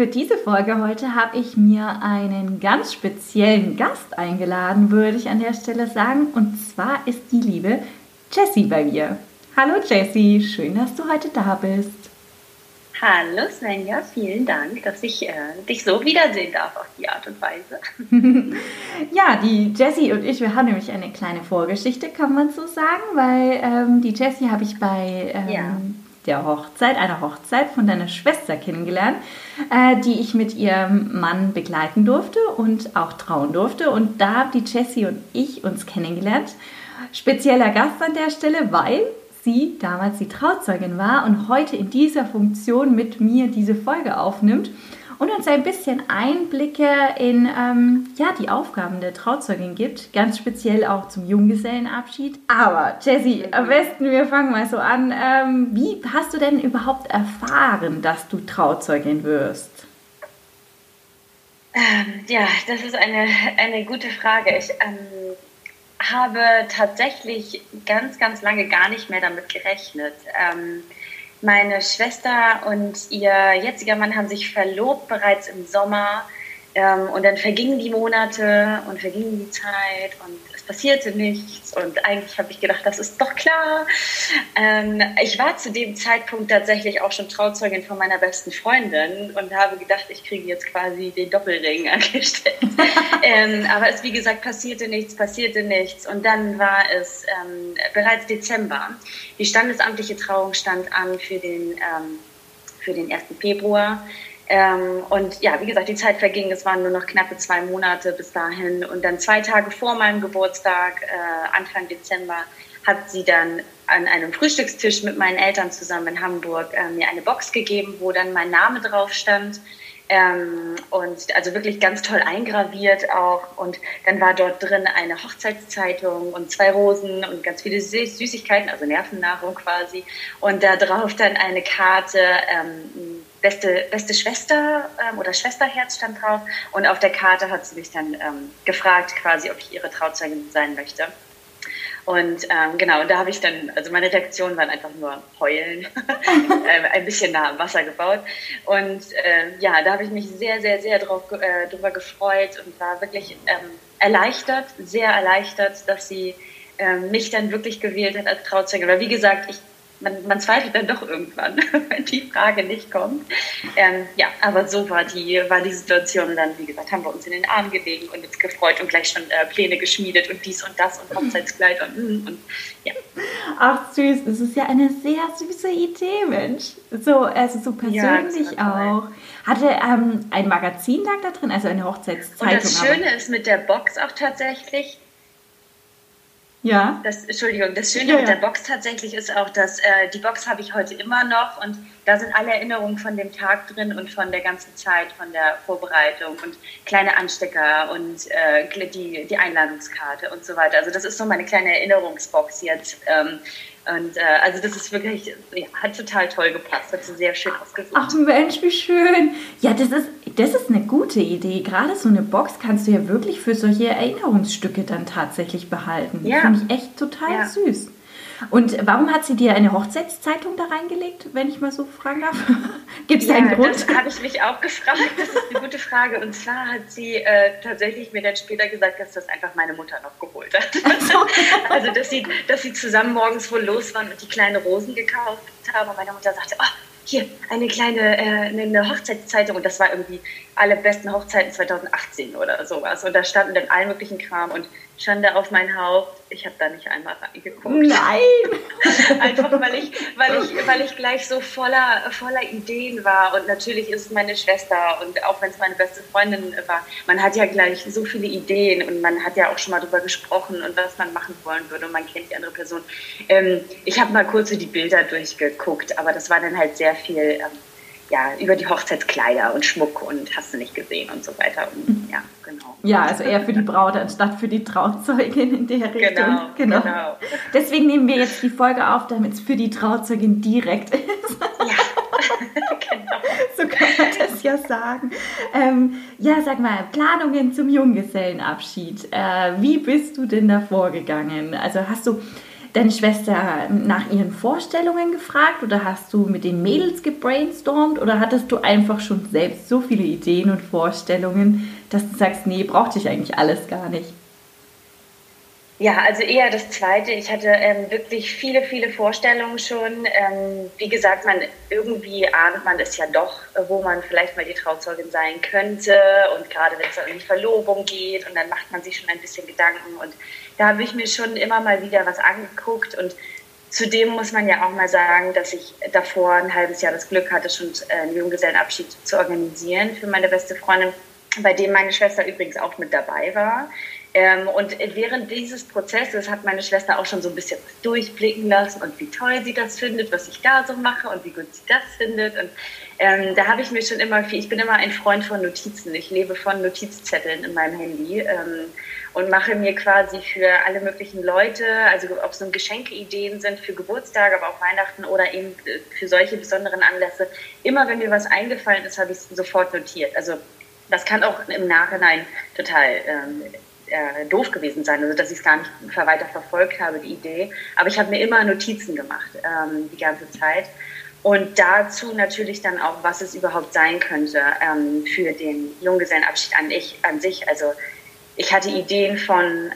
Für diese Folge heute habe ich mir einen ganz speziellen Gast eingeladen, würde ich an der Stelle sagen. Und zwar ist die liebe Jessie bei mir. Hallo Jessie, schön, dass du heute da bist. Hallo Svenja, vielen Dank, dass ich äh, dich so wiedersehen darf auf die Art und Weise. ja, die Jessie und ich, wir haben nämlich eine kleine Vorgeschichte, kann man so sagen, weil ähm, die Jessie habe ich bei ähm, ja der Hochzeit, einer Hochzeit von deiner Schwester kennengelernt, äh, die ich mit ihrem Mann begleiten durfte und auch trauen durfte. Und da haben die Jessie und ich uns kennengelernt. Spezieller Gast an der Stelle, weil sie damals die Trauzeugin war und heute in dieser Funktion mit mir diese Folge aufnimmt und uns ein bisschen Einblicke in ähm, ja, die Aufgaben der Trauzeugin gibt, ganz speziell auch zum Junggesellenabschied. Aber Jessie, am besten wir fangen mal so an. Ähm, wie hast du denn überhaupt erfahren, dass du Trauzeugin wirst? Ähm, ja, das ist eine, eine gute Frage. Ich ähm, habe tatsächlich ganz, ganz lange gar nicht mehr damit gerechnet. Ähm, meine Schwester und ihr jetziger Mann haben sich verlobt bereits im Sommer. Ähm, und dann vergingen die Monate und verging die Zeit und passierte nichts. Und eigentlich habe ich gedacht, das ist doch klar. Ähm, ich war zu dem Zeitpunkt tatsächlich auch schon Trauzeugin von meiner besten Freundin und habe gedacht, ich kriege jetzt quasi den Doppelring angestellt. ähm, aber es, wie gesagt, passierte nichts, passierte nichts. Und dann war es ähm, bereits Dezember. Die standesamtliche Trauung stand an für den, ähm, für den 1. Februar. Ähm, und ja, wie gesagt, die Zeit verging. Es waren nur noch knappe zwei Monate bis dahin. Und dann zwei Tage vor meinem Geburtstag, äh, Anfang Dezember, hat sie dann an einem Frühstückstisch mit meinen Eltern zusammen in Hamburg äh, mir eine Box gegeben, wo dann mein Name drauf stand. Ähm, und also wirklich ganz toll eingraviert auch. Und dann war dort drin eine Hochzeitszeitung und zwei Rosen und ganz viele Süßigkeiten, also Nervennahrung quasi. Und da drauf dann eine Karte, ähm, beste, beste Schwester ähm, oder Schwesterherz stand drauf. Und auf der Karte hat sie mich dann ähm, gefragt, quasi, ob ich ihre Trauzeugin sein möchte. Und ähm, genau, und da habe ich dann, also meine Reaktionen waren einfach nur heulen, äh, ein bisschen nah am Wasser gebaut. Und äh, ja, da habe ich mich sehr, sehr, sehr drauf, äh, drüber gefreut und war wirklich ähm, erleichtert, sehr erleichtert, dass sie ähm, mich dann wirklich gewählt hat als Trauzeugin. Weil wie gesagt, ich man, man zweifelt dann doch irgendwann, wenn die Frage nicht kommt. Ähm, ja, aber so war die, war die Situation dann, wie gesagt, haben wir uns in den Arm gelegen und uns gefreut und gleich schon äh, Pläne geschmiedet und dies und das und Hochzeitskleid und, mm, und ja. Ach süß, das ist ja eine sehr süße Idee, Mensch. So, also so persönlich ja, auch. Hatte ähm, ein Magazin lag da drin, also eine Hochzeitszeitung. Und das Schöne ist mit der Box auch tatsächlich, ja. Das, Entschuldigung, das Schöne ja, mit der Box tatsächlich ist auch, dass äh, die Box habe ich heute immer noch und da sind alle Erinnerungen von dem Tag drin und von der ganzen Zeit, von der Vorbereitung und kleine Anstecker und äh, die, die Einladungskarte und so weiter. Also das ist so meine kleine Erinnerungsbox jetzt. Ähm, und äh, also das ist wirklich, ja, hat total toll gepasst, hat so sehr schön ausgesucht. Ach Mensch, wie schön. Ja, das ist, das ist eine gute Idee. Gerade so eine Box kannst du ja wirklich für solche Erinnerungsstücke dann tatsächlich behalten. Ja. Finde ich echt total ja. süß. Und warum hat sie dir eine Hochzeitszeitung da reingelegt, wenn ich mal so fragen darf? Gibt es ja, einen Grund? Das habe ich mich auch gefragt. Das ist eine gute Frage. Und zwar hat sie äh, tatsächlich mir dann später gesagt, dass das einfach meine Mutter noch geholt hat. Also, dass, sie, dass sie zusammen morgens wohl los waren und die kleinen Rosen gekauft haben. Und meine Mutter sagte, oh, hier, eine kleine äh, eine Hochzeitszeitung. Und das war irgendwie alle besten Hochzeiten 2018 oder sowas. Und da standen dann allen möglichen Kram. Und Schande auf mein Haupt, ich habe da nicht einmal reingeguckt. Nein! Einfach weil ich, weil, ich, weil ich gleich so voller, voller Ideen war. Und natürlich ist es meine Schwester und auch wenn es meine beste Freundin war, man hat ja gleich so viele Ideen und man hat ja auch schon mal darüber gesprochen und was man machen wollen würde und man kennt die andere Person. Ähm, ich habe mal kurz so die Bilder durchgeguckt, aber das war dann halt sehr viel. Ähm, ja, über die Hochzeitskleider und Schmuck und hast du nicht gesehen und so weiter. Und, ja, genau. Ja, also eher für die Braut anstatt für die Trauzeugin in der Richtung. Genau, genau. genau. Deswegen nehmen wir jetzt die Folge auf, damit es für die Trauzeugin direkt ist. Ja, genau. So kann man das ja sagen. Ähm, ja, sag mal, Planungen zum Junggesellenabschied. Äh, wie bist du denn da vorgegangen? Also hast du deine Schwester nach ihren Vorstellungen gefragt oder hast du mit den Mädels gebrainstormt oder hattest du einfach schon selbst so viele Ideen und Vorstellungen, dass du sagst, nee, brauchte ich eigentlich alles gar nicht? Ja, also eher das Zweite. Ich hatte ähm, wirklich viele, viele Vorstellungen schon. Ähm, wie gesagt, man irgendwie ahnt man es ja doch, wo man vielleicht mal die Trauzeugin sein könnte. Und gerade wenn es um die Verlobung geht, und dann macht man sich schon ein bisschen Gedanken. Und da habe ich mir schon immer mal wieder was angeguckt. Und zudem muss man ja auch mal sagen, dass ich davor ein halbes Jahr das Glück hatte, schon äh, einen Junggesellenabschied zu organisieren für meine beste Freundin, bei dem meine Schwester übrigens auch mit dabei war. Ähm, und während dieses Prozesses hat meine Schwester auch schon so ein bisschen was durchblicken lassen und wie toll sie das findet, was ich da so mache und wie gut sie das findet. Und ähm, da habe ich mir schon immer viel, ich bin immer ein Freund von Notizen. Ich lebe von Notizzetteln in meinem Handy ähm, und mache mir quasi für alle möglichen Leute, also ob es nun Geschenkeideen sind für Geburtstage, aber auch Weihnachten oder eben äh, für solche besonderen Anlässe, immer wenn mir was eingefallen ist, habe ich es sofort notiert. Also das kann auch im Nachhinein total ähm, äh, doof gewesen sein, also dass ich es gar nicht weiter verfolgt habe, die Idee. Aber ich habe mir immer Notizen gemacht ähm, die ganze Zeit. Und dazu natürlich dann auch, was es überhaupt sein könnte ähm, für den Junggesellenabschied an, ich, an sich. Also ich hatte Ideen von,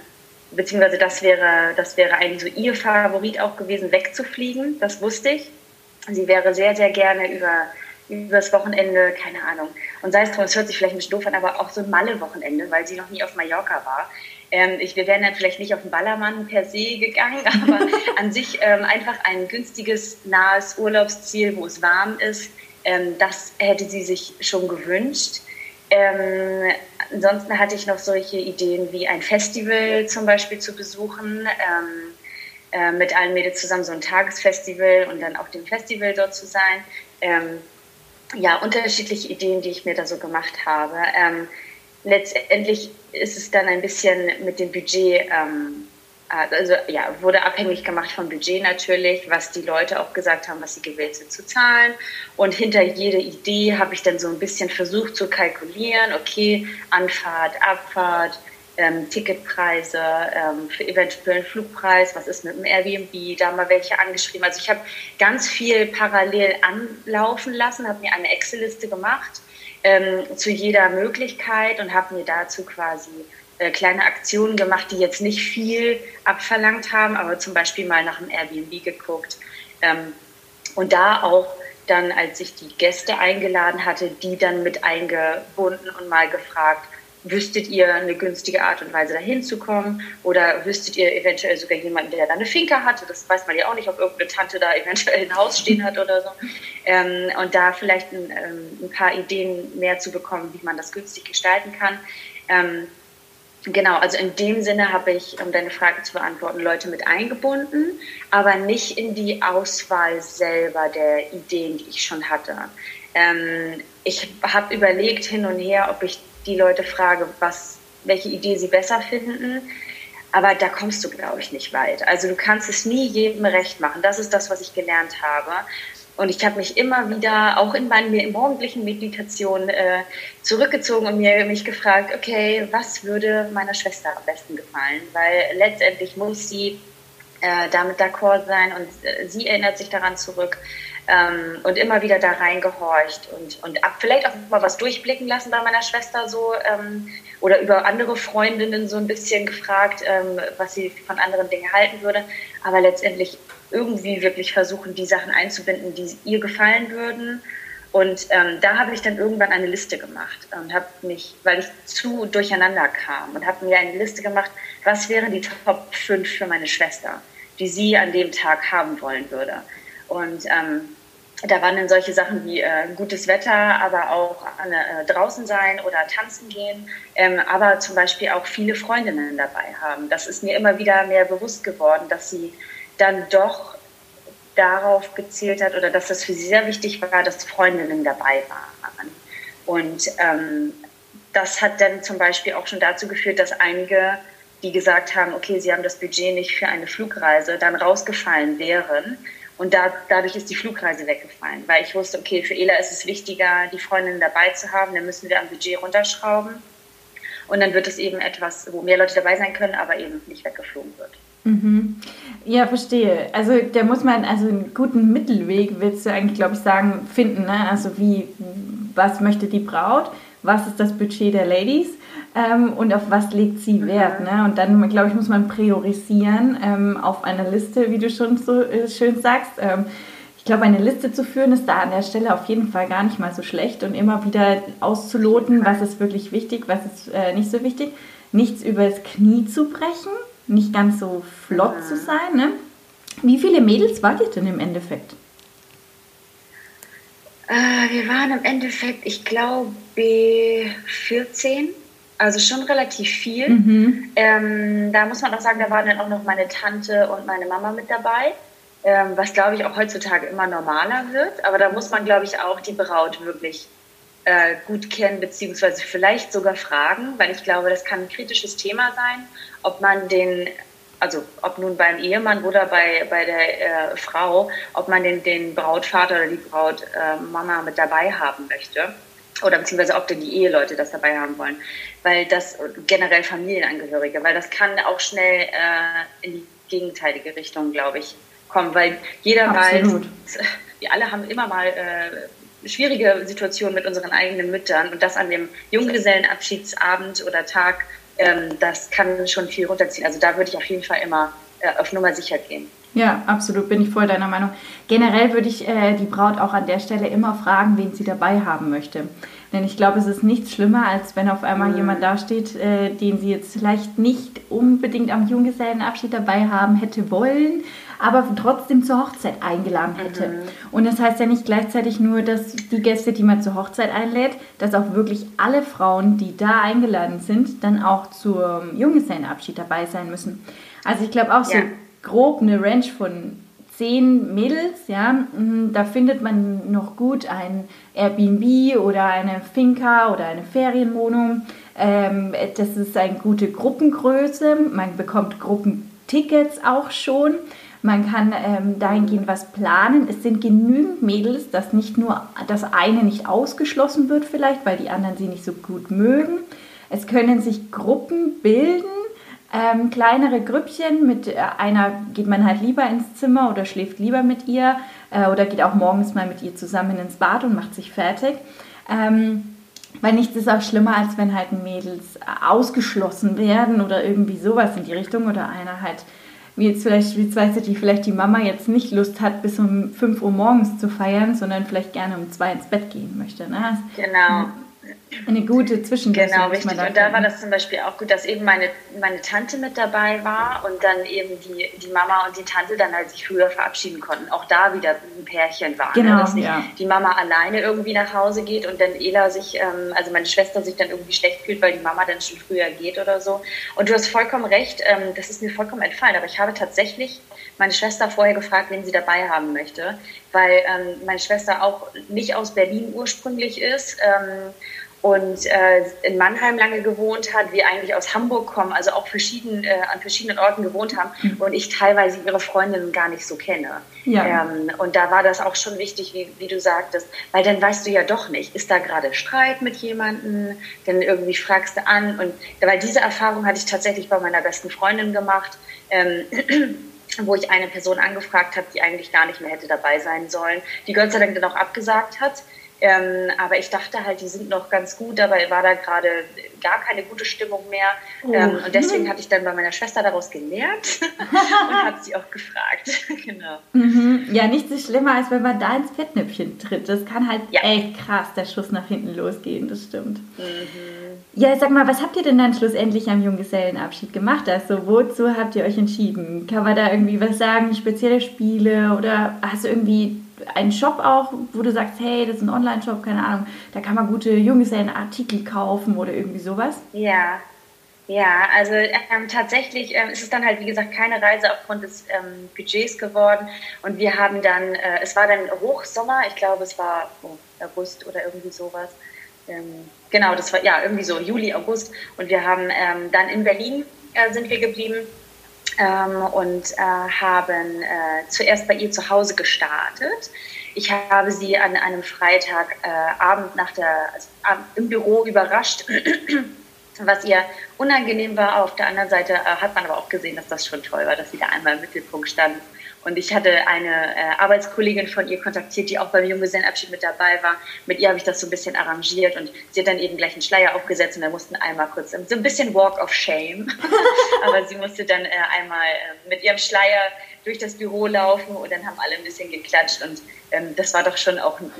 beziehungsweise das wäre, das wäre eigentlich so ihr Favorit auch gewesen, wegzufliegen. Das wusste ich. Sie wäre sehr, sehr gerne über übers Wochenende, keine Ahnung. Und sei es drum, es hört sich vielleicht ein bisschen doof an, aber auch so ein Malle-Wochenende, weil sie noch nie auf Mallorca war. Ähm, ich, wir wären dann vielleicht nicht auf den Ballermann per se gegangen, aber an sich ähm, einfach ein günstiges, nahes Urlaubsziel, wo es warm ist. Ähm, das hätte sie sich schon gewünscht. Ähm, ansonsten hatte ich noch solche Ideen wie ein Festival zum Beispiel zu besuchen ähm, äh, mit allen Mädels zusammen so ein Tagesfestival und dann auch dem Festival dort zu sein. Ähm, ja, unterschiedliche Ideen, die ich mir da so gemacht habe. Ähm, letztendlich ist es dann ein bisschen mit dem Budget, ähm, also ja, wurde abhängig gemacht vom Budget natürlich, was die Leute auch gesagt haben, was sie gewählt sind zu zahlen. Und hinter jede Idee habe ich dann so ein bisschen versucht zu kalkulieren, okay, Anfahrt, Abfahrt, ähm, Ticketpreise, ähm, für eventuell einen Flugpreis, was ist mit dem Airbnb, da mal welche angeschrieben. Also ich habe ganz viel parallel anlaufen lassen, habe mir eine Excel-Liste gemacht ähm, zu jeder Möglichkeit und habe mir dazu quasi äh, kleine Aktionen gemacht, die jetzt nicht viel abverlangt haben, aber zum Beispiel mal nach dem Airbnb geguckt. Ähm, und da auch dann, als ich die Gäste eingeladen hatte, die dann mit eingebunden und mal gefragt, wüsstet ihr eine günstige Art und Weise dahin zu kommen oder wüsstet ihr eventuell sogar jemanden, der da eine Finca hatte, das weiß man ja auch nicht, ob irgendeine Tante da eventuell ein Haus stehen hat oder so. Ähm, und da vielleicht ein, ähm, ein, paar Ideen mehr zu bekommen, wie man das günstig gestalten kann. Ähm, genau, also in dem Sinne habe ich, um deine Frage zu beantworten, Leute mit eingebunden, aber nicht in die Auswahl selber der Ideen, die ich schon hatte. Ähm, ich habe überlegt hin und her, ob ich die Leute frage, was, welche Idee sie besser finden. Aber da kommst du, glaube ich, nicht weit. Also du kannst es nie jedem recht machen. Das ist das, was ich gelernt habe. Und ich habe mich immer wieder, auch in meinen morgendlichen Meditationen, äh, zurückgezogen und mir mich gefragt, okay, was würde meiner Schwester am besten gefallen? Weil letztendlich muss sie äh, damit d'accord sein und äh, sie erinnert sich daran zurück ähm, und immer wieder da reingehorcht und, und ab, vielleicht auch mal was durchblicken lassen bei meiner Schwester so ähm, oder über andere Freundinnen so ein bisschen gefragt, ähm, was sie von anderen Dingen halten würde, aber letztendlich irgendwie wirklich versuchen, die Sachen einzubinden, die ihr gefallen würden. Und ähm, da habe ich dann irgendwann eine Liste gemacht und habe mich, weil ich zu durcheinander kam und habe mir eine Liste gemacht, was wären die Top 5 für meine Schwester, die sie an dem Tag haben wollen würde. Und ähm, da waren dann solche Sachen wie äh, gutes Wetter, aber auch äh, draußen sein oder tanzen gehen, ähm, aber zum Beispiel auch viele Freundinnen dabei haben. Das ist mir immer wieder mehr bewusst geworden, dass sie dann doch darauf gezielt hat oder dass das für sie sehr wichtig war, dass Freundinnen dabei waren. Und ähm, das hat dann zum Beispiel auch schon dazu geführt, dass einige, die gesagt haben, okay, sie haben das Budget nicht für eine Flugreise, dann rausgefallen wären. Und da, dadurch ist die Flugreise weggefallen, weil ich wusste, okay, für Ela ist es wichtiger, die Freundinnen dabei zu haben, dann müssen wir am Budget runterschrauben. Und dann wird es eben etwas, wo mehr Leute dabei sein können, aber eben nicht weggeflogen wird. Mhm. Ja, verstehe. Also da muss man also einen guten Mittelweg, willst du eigentlich, glaube ich, sagen, finden. Ne? Also wie, was möchte die Braut? Was ist das Budget der Ladies? Ähm, und auf was legt sie mhm. Wert? Ne? Und dann, glaube ich, muss man priorisieren ähm, auf einer Liste, wie du schon so äh, schön sagst. Ähm, ich glaube, eine Liste zu führen ist da an der Stelle auf jeden Fall gar nicht mal so schlecht und immer wieder auszuloten, was ist wirklich wichtig, was ist äh, nicht so wichtig. Nichts übers Knie zu brechen, nicht ganz so flott zu sein. Ne? Wie viele Mädels wart ihr denn im Endeffekt? Äh, wir waren im Endeffekt, ich glaube, 14. Also schon relativ viel. Mhm. Ähm, da muss man auch sagen, da waren dann auch noch meine Tante und meine Mama mit dabei, ähm, was glaube ich auch heutzutage immer normaler wird. Aber da muss man, glaube ich, auch die Braut wirklich äh, gut kennen, beziehungsweise vielleicht sogar fragen, weil ich glaube, das kann ein kritisches Thema sein, ob man den, also ob nun beim Ehemann oder bei, bei der äh, Frau, ob man den, den Brautvater oder die Brautmama äh, mit dabei haben möchte. Oder beziehungsweise ob denn die Eheleute das dabei haben wollen. Weil das generell Familienangehörige, weil das kann auch schnell äh, in die gegenteilige Richtung, glaube ich, kommen. Weil jeder Absolut. weiß, wir alle haben immer mal äh, schwierige Situation mit unseren eigenen Müttern und das an dem Junggesellenabschiedsabend oder Tag, ähm, das kann schon viel runterziehen. Also da würde ich auf jeden Fall immer äh, auf Nummer sicher gehen. Ja, absolut, bin ich voll deiner Meinung. Generell würde ich äh, die Braut auch an der Stelle immer fragen, wen sie dabei haben möchte. Denn ich glaube, es ist nichts schlimmer, als wenn auf einmal mhm. jemand dasteht, äh, den sie jetzt vielleicht nicht unbedingt am Junggesellenabschied dabei haben hätte wollen, aber trotzdem zur Hochzeit eingeladen hätte. Mhm. Und das heißt ja nicht gleichzeitig nur, dass die Gäste, die man zur Hochzeit einlädt, dass auch wirklich alle Frauen, die da eingeladen sind, dann auch zum Junggesellenabschied dabei sein müssen. Also ich glaube auch so ja. Grob eine Range von zehn Mädels, ja, mm, da findet man noch gut ein Airbnb oder eine Finca oder eine Ferienwohnung. Ähm, das ist eine gute Gruppengröße. Man bekommt Gruppentickets auch schon. Man kann ähm, dahingehend was planen. Es sind genügend Mädels, dass nicht nur das eine nicht ausgeschlossen wird vielleicht, weil die anderen sie nicht so gut mögen. Es können sich Gruppen bilden, ähm, kleinere Grüppchen. Mit äh, einer geht man halt lieber ins Zimmer oder schläft lieber mit ihr äh, oder geht auch morgens mal mit ihr zusammen ins Bad und macht sich fertig. Ähm, weil nichts ist auch schlimmer, als wenn halt Mädels ausgeschlossen werden oder irgendwie sowas in die Richtung oder einer halt wie jetzt vielleicht, wie beispielsweise die vielleicht die Mama jetzt nicht Lust hat, bis um 5 Uhr morgens zu feiern, sondern vielleicht gerne um 2 ins Bett gehen möchte. Ne? Genau eine gute Zwischengrenze. Genau, richtig. Da und da war das zum Beispiel auch gut, dass eben meine, meine Tante mit dabei war und dann eben die, die Mama und die Tante dann halt sich früher verabschieden konnten. Auch da wieder ein Pärchen war. Ne? Genau, ne? Dass nicht ja. die Mama alleine irgendwie nach Hause geht und dann Ela sich, ähm, also meine Schwester sich dann irgendwie schlecht fühlt, weil die Mama dann schon früher geht oder so. Und du hast vollkommen recht, ähm, das ist mir vollkommen entfallen. Aber ich habe tatsächlich meine Schwester vorher gefragt, wen sie dabei haben möchte, weil ähm, meine Schwester auch nicht aus Berlin ursprünglich ist. Ähm, und äh, in Mannheim lange gewohnt hat, wir eigentlich aus Hamburg kommen, also auch verschieden, äh, an verschiedenen Orten gewohnt haben mhm. und ich teilweise ihre Freundinnen gar nicht so kenne. Ja. Ähm, und da war das auch schon wichtig, wie, wie du sagtest, weil dann weißt du ja doch nicht, ist da gerade Streit mit jemandem, dann irgendwie fragst du an und weil diese Erfahrung hatte ich tatsächlich bei meiner besten Freundin gemacht. Ähm, wo ich eine Person angefragt habe, die eigentlich gar nicht mehr hätte dabei sein sollen, die Gott sei Dank dann auch abgesagt hat. Ähm, aber ich dachte halt, die sind noch ganz gut, aber war da gerade gar keine gute Stimmung mehr. Oh. Ähm, und deswegen hatte ich dann bei meiner Schwester daraus gelernt und habe sie auch gefragt. genau. Mhm. Ja, nichts ist schlimmer, als wenn man da ins Fettnäpfchen tritt. Das kann halt ja. echt krass der Schuss nach hinten losgehen, das stimmt. Mhm. Ja, sag mal, was habt ihr denn dann schlussendlich am Junggesellenabschied gemacht? Also, wozu habt ihr euch entschieden? Kann man da irgendwie was sagen, spezielle Spiele oder hast du irgendwie einen Shop auch, wo du sagst, hey, das ist ein Online-Shop, keine Ahnung, da kann man gute Junggesellenartikel kaufen oder irgendwie sowas? Ja. Ja, also ähm, tatsächlich ähm, ist es dann halt, wie gesagt, keine Reise aufgrund des ähm, Budgets geworden. Und wir haben dann, äh, es war dann Hochsommer, ich glaube, es war oh, August oder irgendwie sowas. Ähm, genau, das war ja irgendwie so Juli, August. Und wir haben ähm, dann in Berlin äh, sind wir geblieben ähm, und äh, haben äh, zuerst bei ihr zu Hause gestartet. Ich habe sie an einem Freitagabend äh, nach also, im Büro überrascht was ihr unangenehm war. Auf der anderen Seite äh, hat man aber auch gesehen, dass das schon toll war, dass sie da einmal im Mittelpunkt stand. Und ich hatte eine äh, Arbeitskollegin von ihr kontaktiert, die auch beim Junggesellenabschied mit dabei war. Mit ihr habe ich das so ein bisschen arrangiert und sie hat dann eben gleich einen Schleier aufgesetzt und wir mussten einmal kurz so ein bisschen Walk of Shame. aber sie musste dann äh, einmal äh, mit ihrem Schleier durch das Büro laufen und dann haben alle ein bisschen geklatscht und ähm, das war doch schon auch, ein,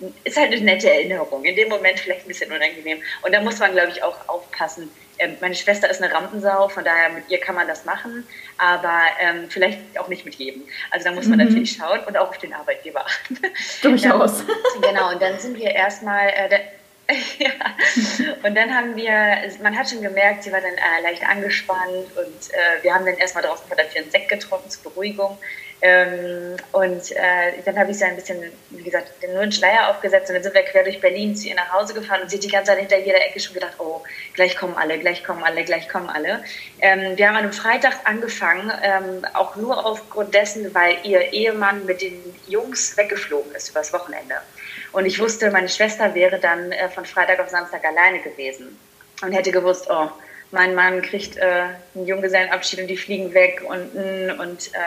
ein, ist halt eine nette Erinnerung. In dem Moment vielleicht ein bisschen unangenehm. Und da muss man, glaube ich, auch aufpassen. Ähm, meine Schwester ist eine Rampensau, von daher mit ihr kann man das machen, aber ähm, vielleicht auch nicht mit jedem. Also da muss man mhm. natürlich schauen und auch auf den Arbeitgeber achten. Durchaus. genau, und dann sind wir erstmal, äh, ja. Und dann haben wir, man hat schon gemerkt, sie war dann äh, leicht angespannt und äh, wir haben dann erstmal draußen vor der Tür einen Sekt getrunken zur Beruhigung. Ähm, und äh, dann habe ich sie ein bisschen, wie gesagt, nur einen Schleier aufgesetzt und dann sind wir quer durch Berlin zu ihr nach Hause gefahren und sie hat die ganze Zeit hinter jeder Ecke schon gedacht, oh, gleich kommen alle, gleich kommen alle, gleich kommen alle. Ähm, wir haben an einem Freitag angefangen, ähm, auch nur aufgrund dessen, weil ihr Ehemann mit den Jungs weggeflogen ist übers Wochenende. Und ich wusste, meine Schwester wäre dann äh, von Freitag auf Samstag alleine gewesen und hätte gewusst, oh, mein Mann kriegt äh, einen Junggesellenabschied und die fliegen weg und, und äh,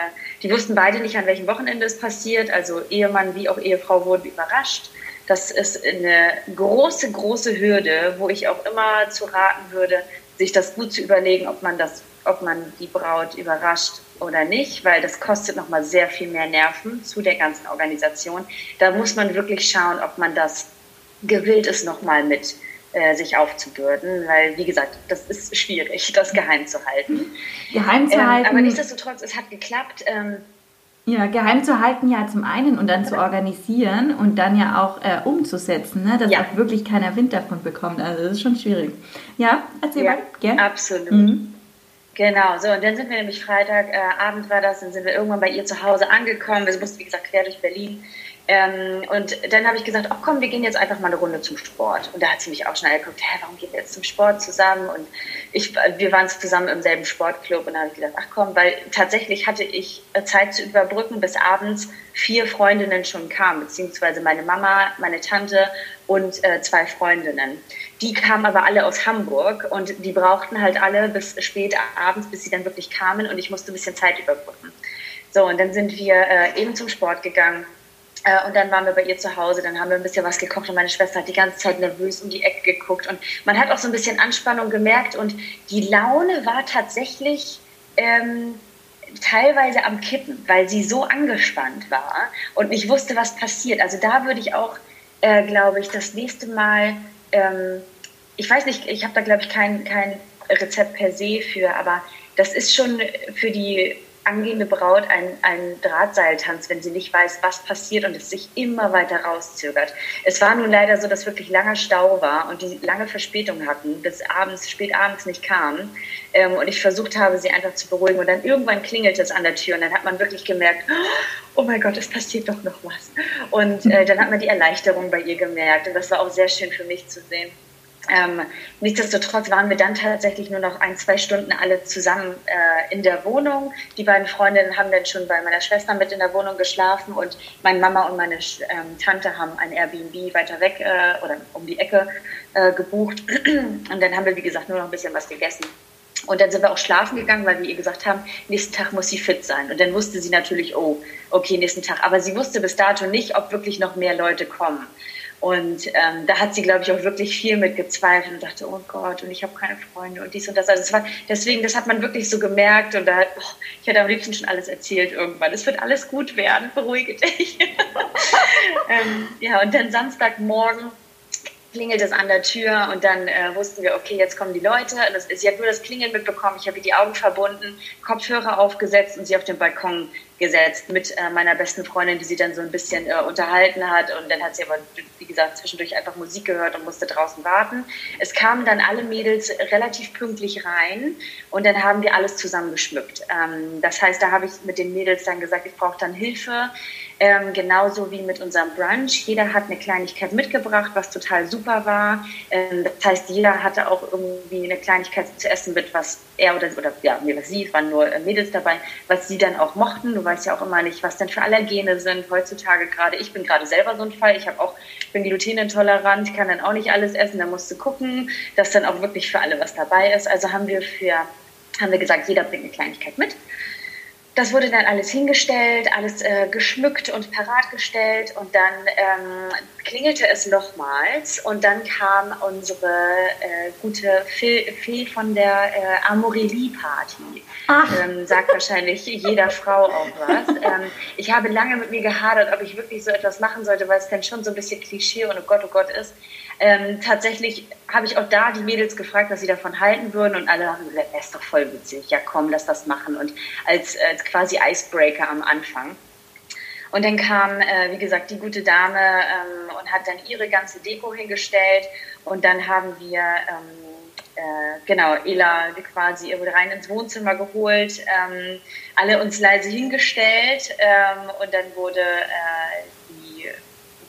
die wussten beide nicht, an welchem Wochenende es passiert. Also Ehemann wie auch Ehefrau wurden überrascht. Das ist eine große, große Hürde, wo ich auch immer zu raten würde, sich das gut zu überlegen, ob man das, ob man die Braut überrascht oder nicht, weil das kostet nochmal sehr viel mehr Nerven zu der ganzen Organisation. Da muss man wirklich schauen, ob man das gewillt ist, nochmal mit äh, sich aufzubürden, weil, wie gesagt, das ist schwierig, das geheim zu halten. Geheim zu ähm, halten. Aber nichtsdestotrotz, es hat geklappt. Ähm, ja, geheim zu halten ja zum einen und dann zu organisieren und dann ja auch äh, umzusetzen, ne? dass ja. auch wirklich keiner Wind davon bekommt. Also das ist schon schwierig. Ja, erzähl ja, mal, gerne. Absolut. Mhm. Genau, so und dann sind wir nämlich Freitagabend äh, war das, dann sind wir irgendwann bei ihr zu Hause angekommen. Wir mussten, wie gesagt, quer durch Berlin ähm, und dann habe ich gesagt, ach komm, wir gehen jetzt einfach mal eine Runde zum Sport. Und da hat sie mich auch schnell geguckt, hä, warum gehen wir jetzt zum Sport zusammen? Und ich, wir waren zusammen im selben Sportclub und da habe ich gedacht, ach komm, weil tatsächlich hatte ich Zeit zu überbrücken, bis abends vier Freundinnen schon kamen, beziehungsweise meine Mama, meine Tante und äh, zwei Freundinnen. Die kamen aber alle aus Hamburg und die brauchten halt alle bis spät abends, bis sie dann wirklich kamen und ich musste ein bisschen Zeit überbrücken. So, und dann sind wir äh, eben zum Sport gegangen äh, und dann waren wir bei ihr zu Hause, dann haben wir ein bisschen was gekocht und meine Schwester hat die ganze Zeit nervös um die Ecke geguckt und man hat auch so ein bisschen Anspannung gemerkt und die Laune war tatsächlich ähm, teilweise am Kippen, weil sie so angespannt war und ich wusste, was passiert. Also da würde ich auch, äh, glaube ich, das nächste Mal, ähm, ich weiß nicht, ich habe da, glaube ich, kein, kein Rezept per se für, aber das ist schon für die angehende Braut ein, ein Drahtseiltanz, wenn sie nicht weiß, was passiert und es sich immer weiter rauszögert. Es war nun leider so, dass wirklich langer Stau war und die lange Verspätung hatten, bis abends, spät abends nicht kamen. Ähm, und ich versucht habe, sie einfach zu beruhigen. Und dann irgendwann klingelt es an der Tür und dann hat man wirklich gemerkt, oh mein Gott, es passiert doch noch was. Und äh, dann hat man die Erleichterung bei ihr gemerkt. Und das war auch sehr schön für mich zu sehen. Ähm, nichtsdestotrotz waren wir dann tatsächlich nur noch ein, zwei Stunden alle zusammen äh, in der Wohnung. Die beiden Freundinnen haben dann schon bei meiner Schwester mit in der Wohnung geschlafen und meine Mama und meine ähm, Tante haben ein Airbnb weiter weg äh, oder um die Ecke äh, gebucht. Und dann haben wir, wie gesagt, nur noch ein bisschen was gegessen. Und dann sind wir auch schlafen gegangen, weil wir ihr gesagt haben, nächsten Tag muss sie fit sein. Und dann wusste sie natürlich, oh, okay, nächsten Tag. Aber sie wusste bis dato nicht, ob wirklich noch mehr Leute kommen. Und ähm, da hat sie, glaube ich, auch wirklich viel mit gezweifelt und dachte, oh Gott, und ich habe keine Freunde und dies und das. Also es war deswegen, das hat man wirklich so gemerkt und da, oh, ich hätte am liebsten schon alles erzählt irgendwann. Es wird alles gut werden, beruhige dich. ähm, ja, und dann Samstagmorgen klingelt es an der Tür und dann äh, wussten wir, okay, jetzt kommen die Leute. Das, sie hat nur das Klingeln mitbekommen. Ich habe ihr die Augen verbunden, Kopfhörer aufgesetzt und sie auf den Balkon gesetzt mit äh, meiner besten Freundin, die sie dann so ein bisschen äh, unterhalten hat. Und dann hat sie aber, wie gesagt, zwischendurch einfach Musik gehört und musste draußen warten. Es kamen dann alle Mädels relativ pünktlich rein und dann haben wir alles zusammen geschmückt. Ähm, das heißt, da habe ich mit den Mädels dann gesagt, ich brauche dann Hilfe. Ähm, genauso wie mit unserem Brunch. Jeder hat eine Kleinigkeit mitgebracht, was total super war. Ähm, das heißt, jeder hatte auch irgendwie eine Kleinigkeit zu essen mit, was er oder, oder ja, mir was sie, es waren nur äh, Mädels dabei, was sie dann auch mochten. Du weißt ja auch immer nicht, was denn für Allergene sind heutzutage gerade. Ich bin gerade selber so ein Fall. Ich habe auch, bin glutenintolerant, kann dann auch nicht alles essen. Da musst du gucken, dass dann auch wirklich für alle was dabei ist. Also haben wir für, haben wir gesagt, jeder bringt eine Kleinigkeit mit. Das wurde dann alles hingestellt, alles äh, geschmückt und parat gestellt und dann ähm, klingelte es nochmals und dann kam unsere äh, gute Fee, Fee, von der äh, Amorelie-Party. Ähm, sagt wahrscheinlich jeder Frau auch was. Ähm, ich habe lange mit mir gehadert, ob ich wirklich so etwas machen sollte, weil es dann schon so ein bisschen Klischee und oh Gott, oh Gott ist. Ähm, tatsächlich habe ich auch da die Mädels gefragt, was sie davon halten würden und alle haben gesagt, das ist doch voll witzig, ja komm, lass das machen. Und als, als quasi Icebreaker am Anfang. Und dann kam, äh, wie gesagt, die gute Dame ähm, und hat dann ihre ganze Deko hingestellt. Und dann haben wir ähm, äh, genau, Ela quasi rein ins Wohnzimmer geholt, ähm, alle uns leise hingestellt ähm, und dann wurde äh,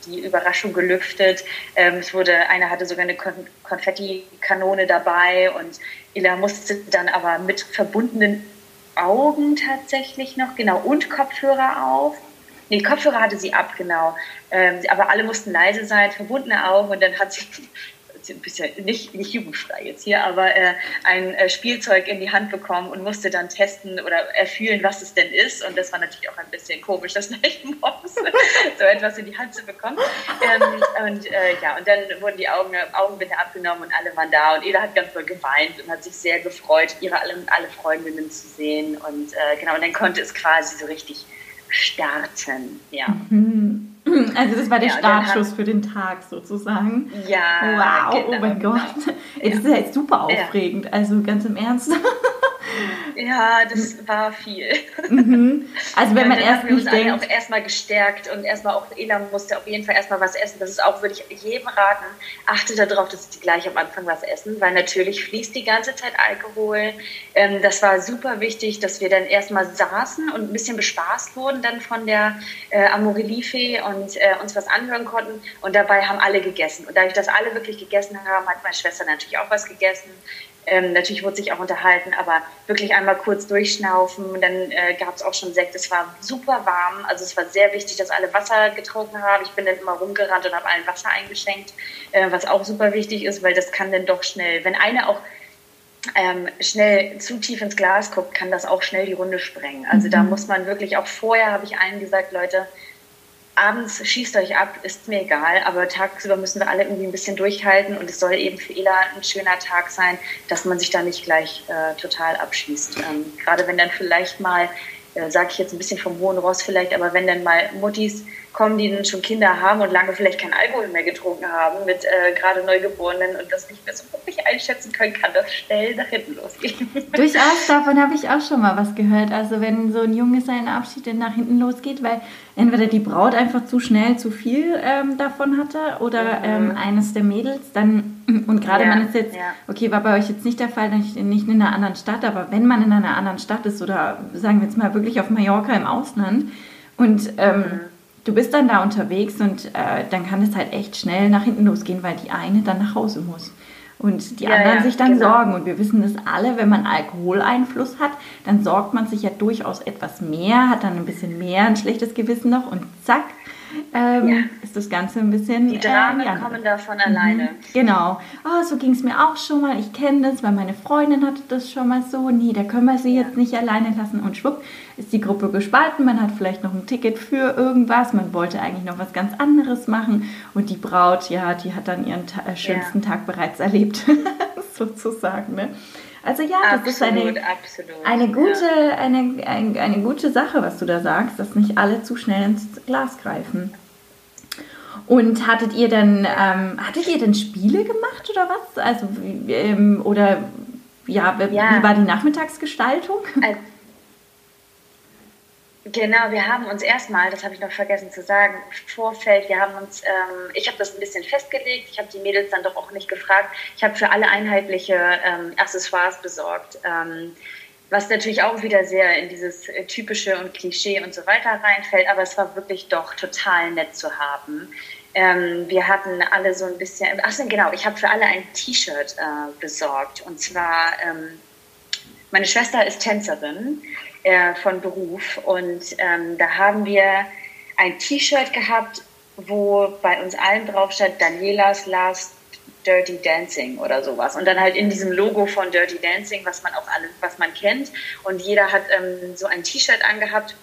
die Überraschung gelüftet. Ähm, es wurde, einer hatte sogar eine Kon Konfettikanone dabei und Ila musste dann aber mit verbundenen Augen tatsächlich noch, genau, und Kopfhörer auf. Nee, Kopfhörer hatte sie ab, genau. Ähm, aber alle mussten leise sein, verbundene Augen und dann hat sie ein bisschen nicht, nicht jugendfrei jetzt hier, aber äh, ein äh, Spielzeug in die Hand bekommen und musste dann testen oder erfühlen, was es denn ist. Und das war natürlich auch ein bisschen komisch, das gleich morgens so etwas in die Hand zu bekommen. Ähm, und äh, ja, und dann wurden die Augen, Augenbinde abgenommen und alle waren da. Und Eda hat ganz doll geweint und hat sich sehr gefreut, ihre alle, alle Freundinnen zu sehen. Und äh, genau, und dann konnte es quasi so richtig starten. Ja. Mhm. Also das war der ja, Startschuss für den Tag sozusagen. Ja. Wow, genau, oh mein genau. Gott. Ey, das ist ja jetzt super aufregend. Ja. Also ganz im Ernst. Ja, das war viel. Mhm. Also wenn man ja, erst wir nicht uns denkt... auch erstmal gestärkt und erstmal auch Ela musste auf jeden Fall erstmal was essen. Das ist auch, würde ich jedem raten, achte darauf, dass sie gleich am Anfang was essen, weil natürlich fließt die ganze Zeit Alkohol. Ähm, das war super wichtig, dass wir dann erstmal saßen und ein bisschen bespaßt wurden dann von der äh, Amorelie-Fee und äh, uns was anhören konnten. Und dabei haben alle gegessen. Und dadurch, dass alle wirklich gegessen haben, hat meine Schwester natürlich auch was gegessen. Ähm, natürlich wurde sich auch unterhalten, aber wirklich einmal kurz durchschnaufen. Und dann äh, gab es auch schon Sekt. Es war super warm. Also es war sehr wichtig, dass alle Wasser getrunken haben. Ich bin dann immer rumgerannt und habe allen Wasser eingeschenkt, äh, was auch super wichtig ist, weil das kann dann doch schnell, wenn einer auch ähm, schnell zu tief ins Glas guckt, kann das auch schnell die Runde sprengen. Also mhm. da muss man wirklich auch vorher, habe ich allen gesagt, Leute, abends schießt euch ab, ist mir egal, aber tagsüber müssen wir alle irgendwie ein bisschen durchhalten und es soll eben für Ela ein schöner Tag sein, dass man sich da nicht gleich äh, total abschießt. Ähm, gerade wenn dann vielleicht mal, äh, sage ich jetzt ein bisschen vom hohen Ross vielleicht, aber wenn dann mal Muttis kommen, die dann schon Kinder haben und lange vielleicht kein Alkohol mehr getrunken haben mit äh, gerade Neugeborenen und das nicht mehr so wirklich einschätzen können, kann das schnell nach hinten losgehen. Durchaus, davon habe ich auch schon mal was gehört. Also wenn so ein Junge seinen Abschied dann nach hinten losgeht, weil entweder die Braut einfach zu schnell zu viel ähm, davon hatte oder mhm. ähm, eines der Mädels, dann und gerade ja, man ist jetzt, ja. okay, war bei euch jetzt nicht der Fall, nicht, nicht in einer anderen Stadt, aber wenn man in einer anderen Stadt ist oder sagen wir jetzt mal wirklich auf Mallorca im Ausland und ähm, mhm du bist dann da unterwegs und äh, dann kann es halt echt schnell nach hinten losgehen, weil die eine dann nach Hause muss. Und die ja, anderen ja, sich dann genau. sorgen. Und wir wissen das alle, wenn man Alkoholeinfluss hat, dann sorgt man sich ja durchaus etwas mehr, hat dann ein bisschen mehr ein schlechtes Gewissen noch und zack, ähm, ja. ist das Ganze ein bisschen. Die Dramen äh, kommen davon mhm. alleine. Genau. Oh, so ging es mir auch schon mal. Ich kenne das, weil meine Freundin hatte das schon mal so. Nee, da können wir sie ja. jetzt nicht alleine lassen. Und schwupp ist die Gruppe gespalten. Man hat vielleicht noch ein Ticket für irgendwas. Man wollte eigentlich noch was ganz anderes machen. Und die Braut, ja, die hat dann ihren ta äh, schönsten. Tag bereits erlebt, sozusagen. Ne? Also ja, das absolut, ist eine, absolut, eine, gute, ja. eine, eine, eine gute Sache, was du da sagst, dass nicht alle zu schnell ins Glas greifen. Und hattet ihr denn, ähm, hattet ihr denn Spiele gemacht oder was? Also, ähm, oder ja, ja, wie war die Nachmittagsgestaltung? Also, Genau, wir haben uns erstmal, das habe ich noch vergessen zu sagen, Vorfeld, wir haben uns, ähm, ich habe das ein bisschen festgelegt, ich habe die Mädels dann doch auch nicht gefragt, ich habe für alle einheitliche ähm, Accessoires besorgt, ähm, was natürlich auch wieder sehr in dieses äh, typische und Klischee und so weiter reinfällt, aber es war wirklich doch total nett zu haben. Ähm, wir hatten alle so ein bisschen, ach so, genau, ich habe für alle ein T-Shirt äh, besorgt. Und zwar, ähm, meine Schwester ist Tänzerin äh, von Beruf. Und ähm, da haben wir ein T-Shirt gehabt, wo bei uns allen drauf stand Danielas Last Dirty Dancing oder sowas. Und dann halt in diesem Logo von Dirty Dancing, was man auch alle, was man kennt. Und jeder hat ähm, so ein T-Shirt angehabt.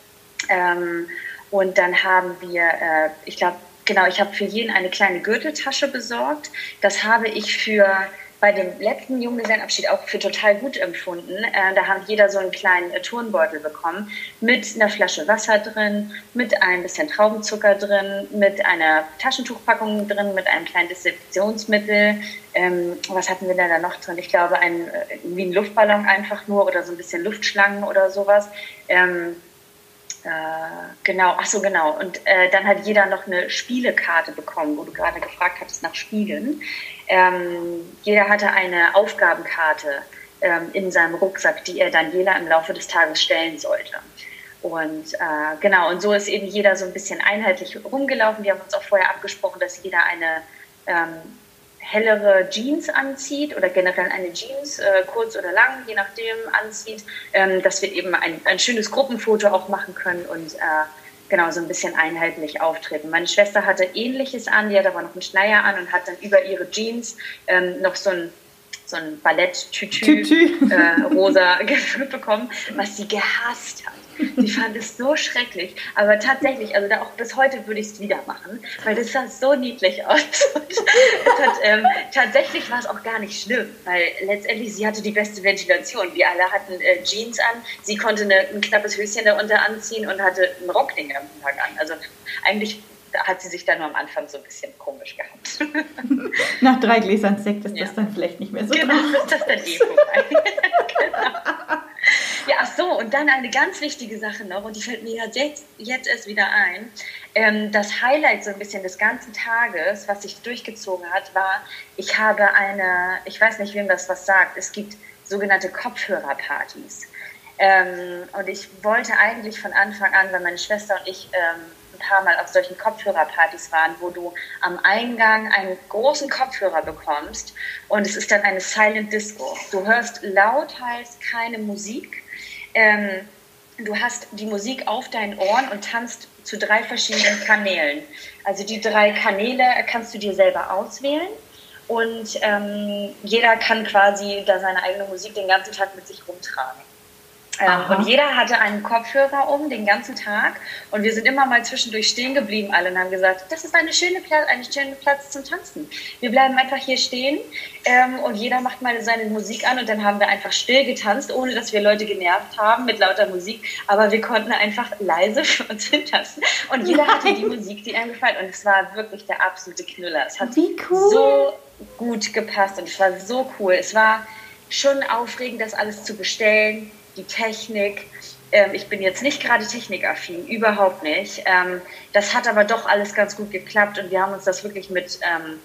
Ähm, und dann haben wir, äh, ich glaube, genau, ich habe für jeden eine kleine Gürteltasche besorgt. Das habe ich für bei dem letzten Junggesellenabschied auch für total gut empfunden. Äh, da haben jeder so einen kleinen äh, Turnbeutel bekommen mit einer Flasche Wasser drin, mit ein bisschen Traubenzucker drin, mit einer Taschentuchpackung drin, mit einem kleinen Desinfektionsmittel. Ähm, was hatten wir denn da noch drin? Ich glaube, ein, äh, wie ein Luftballon einfach nur oder so ein bisschen Luftschlangen oder sowas. Ähm, äh, genau, ach so, genau. Und äh, dann hat jeder noch eine Spielekarte bekommen, wo du gerade gefragt hattest nach Spielen. Ähm, jeder hatte eine Aufgabenkarte ähm, in seinem Rucksack, die er dann jeder im Laufe des Tages stellen sollte. Und äh, genau, und so ist eben jeder so ein bisschen einheitlich rumgelaufen. Wir haben uns auch vorher abgesprochen, dass jeder eine ähm, hellere Jeans anzieht oder generell eine Jeans, äh, kurz oder lang, je nachdem, anzieht, ähm, dass wir eben ein, ein schönes Gruppenfoto auch machen können und äh, genau so ein bisschen einheitlich auftreten. Meine Schwester hatte ähnliches an, die hat aber noch einen Schleier an und hat dann über ihre Jeans ähm, noch so ein so ein Ballett-Tütü äh, rosa bekommen, was sie gehasst hat. Sie fand es so schrecklich. Aber tatsächlich, also da auch bis heute würde ich es wieder machen, weil das sah so niedlich aus. hat, ähm, tatsächlich war es auch gar nicht schlimm, weil letztendlich sie hatte die beste Ventilation. Wir alle hatten äh, Jeans an. Sie konnte eine, ein knappes Höschen darunter anziehen und hatte einen Rock den ganzen Tag an. Also eigentlich hat sie sich dann nur am Anfang so ein bisschen komisch gehabt. Nach drei Gläsern Sekt ist ja. das dann vielleicht nicht mehr so Genau, ist das dann eh vorbei. genau. Ja, ach so, und dann eine ganz wichtige Sache noch, und die fällt mir jetzt, jetzt erst wieder ein. Ähm, das Highlight so ein bisschen des ganzen Tages, was sich durchgezogen hat, war, ich habe eine, ich weiß nicht, wem das was sagt, es gibt sogenannte Kopfhörerpartys. Ähm, und ich wollte eigentlich von Anfang an, weil meine Schwester und ich ähm, paar Mal auf solchen Kopfhörerpartys waren, wo du am Eingang einen großen Kopfhörer bekommst und es ist dann eine Silent Disco. Du hörst lauthals keine Musik ähm, du hast die Musik auf deinen Ohren und tanzt zu drei verschiedenen Kanälen. Also die drei Kanäle kannst du dir selber auswählen und ähm, jeder kann quasi da seine eigene Musik den ganzen Tag mit sich rumtragen. Ähm, und jeder hatte einen Kopfhörer um den ganzen Tag und wir sind immer mal zwischendurch stehen geblieben alle und haben gesagt, das ist eine schöne Platz, eine schöne Platz zum Tanzen. Wir bleiben einfach hier stehen ähm, und jeder macht mal seine Musik an und dann haben wir einfach still getanzt, ohne dass wir Leute genervt haben mit lauter Musik, aber wir konnten einfach leise für uns hin tanzen und jeder hatte die Musik, die einem gefällt und es war wirklich der absolute Knüller. Es hat cool. so gut gepasst und es war so cool. Es war schon aufregend, das alles zu bestellen die Technik. Ähm, ich bin jetzt nicht gerade technikaffin, überhaupt nicht. Ähm, das hat aber doch alles ganz gut geklappt und wir haben uns das wirklich mit ähm,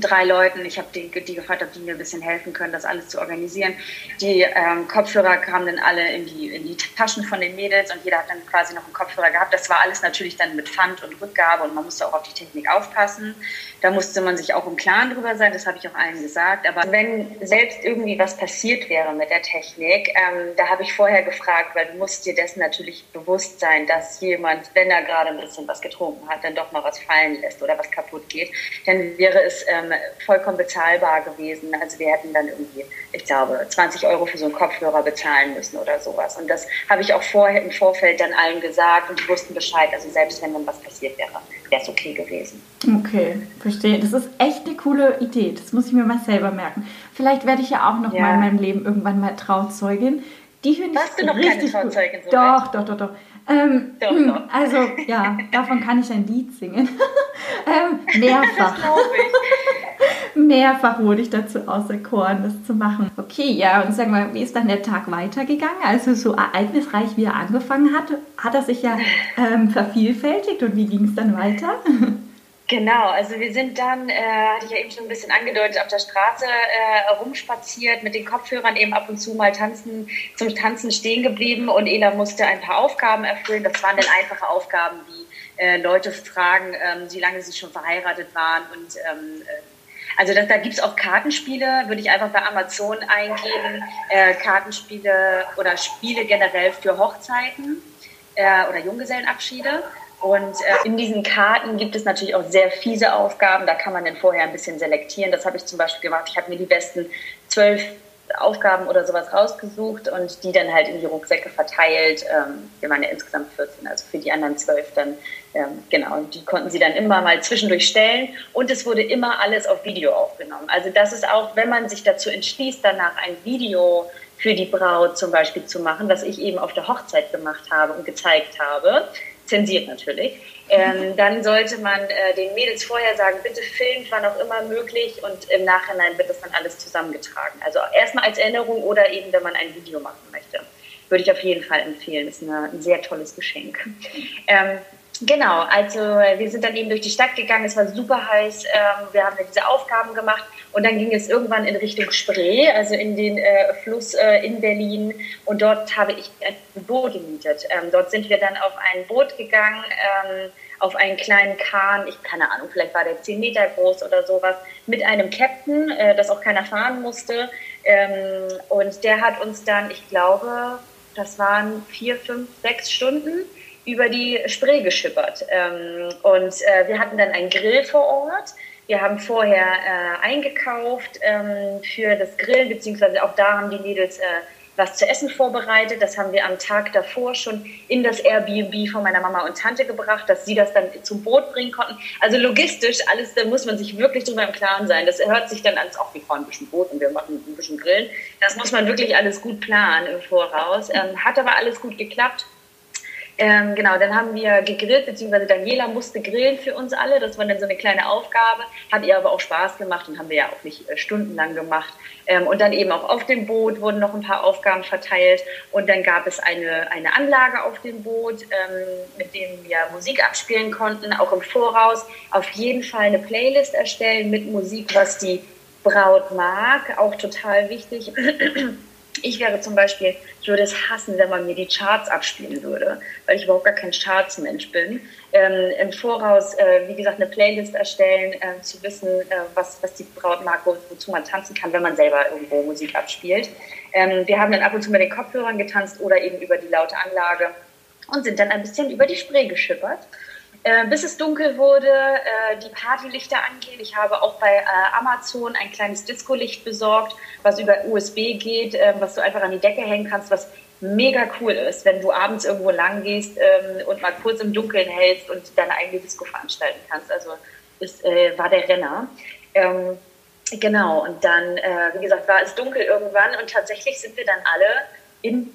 drei Leuten. Ich habe die, die gefragt, ob die mir ein bisschen helfen können, das alles zu organisieren. Die ähm, Kopfhörer kamen dann alle in die, in die Taschen von den Mädels und jeder hat dann quasi noch einen Kopfhörer gehabt. Das war alles natürlich dann mit Pfand und Rückgabe und man musste auch auf die Technik aufpassen. Da musste man sich auch im Klaren drüber sein, das habe ich auch allen gesagt. Aber wenn selbst irgendwie was passiert wäre mit der Technik, ähm, da habe ich vorher gefragt, weil du musst dir dessen natürlich bewusst sein, dass jemand, wenn er gerade ein bisschen was getrunken hat, dann doch mal was fallen lässt oder was kaputt geht, dann wäre es ähm, vollkommen bezahlbar gewesen. Also wir hätten dann irgendwie, ich glaube, 20 Euro für so einen Kopfhörer bezahlen müssen oder sowas. Und das habe ich auch vorher im Vorfeld dann allen gesagt und die wussten Bescheid. Also selbst wenn dann was passiert wäre, wäre es okay gewesen. Okay, verstehe. Das ist echt eine coole Idee. Das muss ich mir mal selber merken. Vielleicht werde ich ja auch noch ja. mal in meinem Leben irgendwann mal Trauzeugin. Die finde ich Warst du noch richtig keine Trauzeugin? So doch, doch, doch, doch. Ähm, doch, doch. Also ja, davon kann ich ein Lied singen. ähm, Mehrfach. Mehrfach wurde ich dazu auserkoren, das zu machen. Okay, ja, und sag mal, wie ist dann der Tag weitergegangen? Also so ereignisreich, wie er angefangen hat, hat er sich ja ähm, vervielfältigt und wie ging es dann weiter? Genau, also wir sind dann, äh, hatte ich ja eben schon ein bisschen angedeutet, auf der Straße äh, rumspaziert, mit den Kopfhörern eben ab und zu mal tanzen, zum Tanzen stehen geblieben und Ela musste ein paar Aufgaben erfüllen. Das waren dann einfache Aufgaben wie äh, Leute fragen, ähm, wie lange sie schon verheiratet waren und ähm, äh, also das, da gibt es auch Kartenspiele, würde ich einfach bei Amazon eingeben, äh, Kartenspiele oder Spiele generell für Hochzeiten äh, oder Junggesellenabschiede. Und äh, in diesen Karten gibt es natürlich auch sehr fiese Aufgaben. Da kann man dann vorher ein bisschen selektieren. Das habe ich zum Beispiel gemacht. Ich habe mir die besten zwölf Aufgaben oder sowas rausgesucht und die dann halt in die Rucksäcke verteilt. Ähm, wir waren ja insgesamt 14, also für die anderen zwölf dann, ähm, genau. Und die konnten sie dann immer mal zwischendurch stellen und es wurde immer alles auf Video aufgenommen. Also das ist auch, wenn man sich dazu entschließt, danach ein Video für die Braut zum Beispiel zu machen, was ich eben auf der Hochzeit gemacht habe und gezeigt habe, zensiert natürlich, ähm, dann sollte man äh, den Mädels vorher sagen, bitte filmt, wann auch immer möglich und im Nachhinein wird das dann alles zusammengetragen. Also erstmal als Erinnerung oder eben, wenn man ein Video machen möchte. Würde ich auf jeden Fall empfehlen. Das ist eine, ein sehr tolles Geschenk. Ähm, Genau, also wir sind dann eben durch die Stadt gegangen, es war super heiß, ähm, wir haben diese Aufgaben gemacht und dann ging es irgendwann in Richtung Spree, also in den äh, Fluss äh, in Berlin und dort habe ich ein Boot gemietet. Ähm, dort sind wir dann auf ein Boot gegangen, ähm, auf einen kleinen Kahn, ich keine Ahnung, vielleicht war der 10 Meter groß oder sowas, mit einem Captain, äh, das auch keiner fahren musste ähm, und der hat uns dann, ich glaube, das waren vier, fünf, sechs Stunden, über die Spree geschippert. Ähm, und äh, wir hatten dann einen Grill vor Ort. Wir haben vorher äh, eingekauft ähm, für das Grillen, beziehungsweise auch da haben die Mädels äh, was zu essen vorbereitet. Das haben wir am Tag davor schon in das Airbnb von meiner Mama und Tante gebracht, dass sie das dann zum Boot bringen konnten. Also logistisch, alles, da muss man sich wirklich drüber im Klaren sein. Das hört sich dann als, auch wir fahren ein bisschen Boot und wir machen ein bisschen Grillen. Das muss man wirklich alles gut planen im Voraus. Ähm, hat aber alles gut geklappt. Ähm, genau, dann haben wir gegrillt, beziehungsweise Daniela musste grillen für uns alle. Das war dann so eine kleine Aufgabe, hat ihr aber auch Spaß gemacht und haben wir ja auch nicht äh, stundenlang gemacht. Ähm, und dann eben auch auf dem Boot wurden noch ein paar Aufgaben verteilt und dann gab es eine, eine Anlage auf dem Boot, ähm, mit dem wir Musik abspielen konnten, auch im Voraus. Auf jeden Fall eine Playlist erstellen mit Musik, was die Braut mag, auch total wichtig. Ich wäre zum Beispiel, ich würde es hassen, wenn man mir die Charts abspielen würde, weil ich überhaupt gar kein Charts-Mensch bin. Ähm, Im Voraus, äh, wie gesagt, eine Playlist erstellen, äh, zu wissen, äh, was, was die Braut mag, wo, wozu man tanzen kann, wenn man selber irgendwo Musik abspielt. Ähm, wir haben dann ab und zu mit den Kopfhörern getanzt oder eben über die laute Anlage und sind dann ein bisschen über die Spree geschippert. Äh, bis es dunkel wurde, äh, die Partylichter angehen. Ich habe auch bei äh, Amazon ein kleines Disco-Licht besorgt, was über USB geht, ähm, was du einfach an die Decke hängen kannst, was mega cool ist, wenn du abends irgendwo lang gehst ähm, und mal kurz im Dunkeln hältst und deine eigene Disco veranstalten kannst. Also das äh, war der Renner. Ähm, genau, und dann, äh, wie gesagt, war es dunkel irgendwann und tatsächlich sind wir dann alle in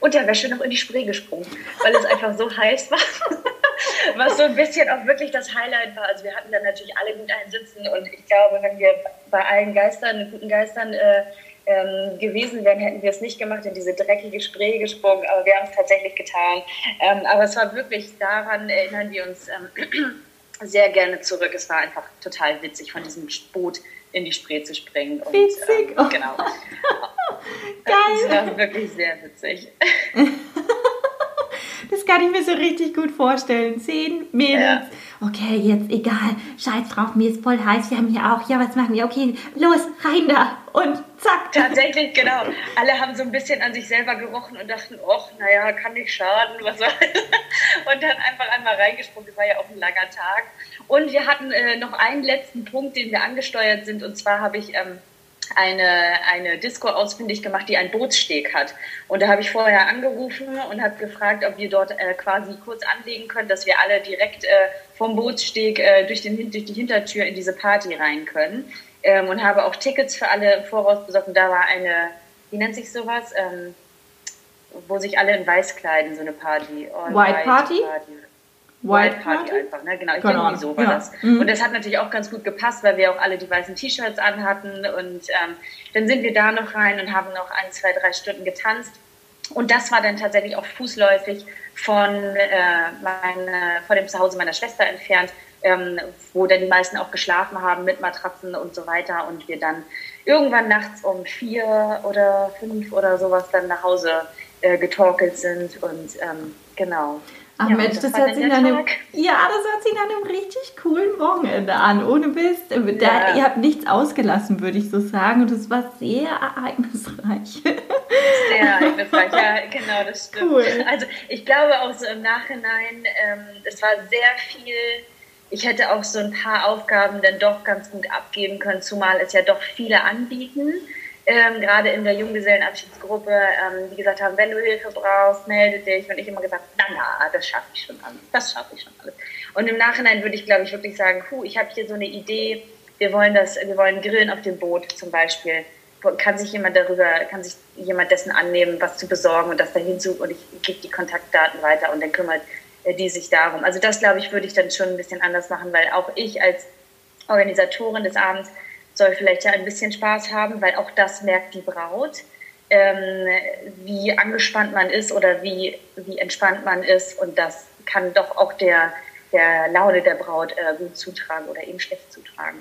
Unterwäsche noch in die Spree gesprungen, weil es einfach so heiß war. Was so ein bisschen auch wirklich das Highlight war. Also wir hatten dann natürlich alle gut einsitzen und ich glaube, wenn wir bei allen Geistern, guten Geistern äh, ähm, gewesen wären, hätten wir es nicht gemacht, in diese dreckige Spree gesprungen, aber wir haben es tatsächlich getan. Ähm, aber es war wirklich, daran erinnern wir uns ähm, sehr gerne zurück. Es war einfach total witzig, von diesem Boot in die Spree zu springen. Und, witzig. Ähm, genau. Geil. Das war wirklich sehr witzig. Das kann ich mir so richtig gut vorstellen. Zehn Mädels. Ja. Okay, jetzt egal. Scheiß drauf, mir ist voll heiß. Wir haben hier auch. Ja, was machen wir? Okay, los, rein da. Und zack. Tatsächlich, genau. Alle haben so ein bisschen an sich selber gerochen und dachten, ach, naja, kann nicht schaden. Was soll Und dann einfach einmal reingesprungen. Das war ja auch ein langer Tag. Und wir hatten äh, noch einen letzten Punkt, den wir angesteuert sind. Und zwar habe ich. Ähm, eine, eine Disco ausfindig gemacht, die einen Bootssteg hat. Und da habe ich vorher angerufen und habe gefragt, ob wir dort äh, quasi kurz anlegen können, dass wir alle direkt äh, vom Bootssteg äh, durch, den, durch die Hintertür in diese Party rein können. Ähm, und habe auch Tickets für alle im Voraus besorgt. Und da war eine, wie nennt sich sowas? Ähm, wo sich alle in weiß kleiden, so eine Party. All White, White Party? Party. White Party einfach, ne? Genau, ich genau. irgendwie so war ja. das. Mhm. Und das hat natürlich auch ganz gut gepasst, weil wir auch alle die weißen T-Shirts anhatten. Und ähm, dann sind wir da noch rein und haben noch ein, zwei, drei Stunden getanzt. Und das war dann tatsächlich auch fußläufig von, äh, meine, von dem Zuhause meiner Schwester entfernt, ähm, wo dann die meisten auch geschlafen haben mit Matratzen und so weiter. Und wir dann irgendwann nachts um vier oder fünf oder sowas dann nach Hause äh, getorkelt sind. Und ähm, genau. Ach ja, Mensch, das, das hört sich nach einem, ja, das hört sich nach einem richtig coolen Wochenende an. Ohne Mist. Da, ja. Ihr habt nichts ausgelassen, würde ich so sagen. Und es war sehr ereignisreich. Sehr ereignisreich, ja, genau, das stimmt. Cool. Also ich glaube auch so im Nachhinein, ähm, es war sehr viel. Ich hätte auch so ein paar Aufgaben dann doch ganz gut abgeben können, zumal es ja doch viele anbieten ähm, gerade in der Junggesellenabschiedsgruppe, ähm, die gesagt haben, wenn du Hilfe brauchst, melde dich. Und ich immer gesagt, na, na, das schaffe ich schon alles. Das schaffe ich schon alles. Und im Nachhinein würde ich, glaube ich, wirklich sagen, puh, ich habe hier so eine Idee, wir wollen das, wir wollen grillen auf dem Boot zum Beispiel. Kann sich jemand darüber, kann sich jemand dessen annehmen, was zu besorgen und das dahin zu und ich gebe die Kontaktdaten weiter und dann kümmert äh, die sich darum. Also das, glaube ich, würde ich dann schon ein bisschen anders machen, weil auch ich als Organisatorin des Abends soll vielleicht ja ein bisschen Spaß haben, weil auch das merkt die Braut, ähm, wie angespannt man ist oder wie, wie entspannt man ist. Und das kann doch auch der, der Laune der Braut äh, gut zutragen oder eben schlecht zutragen.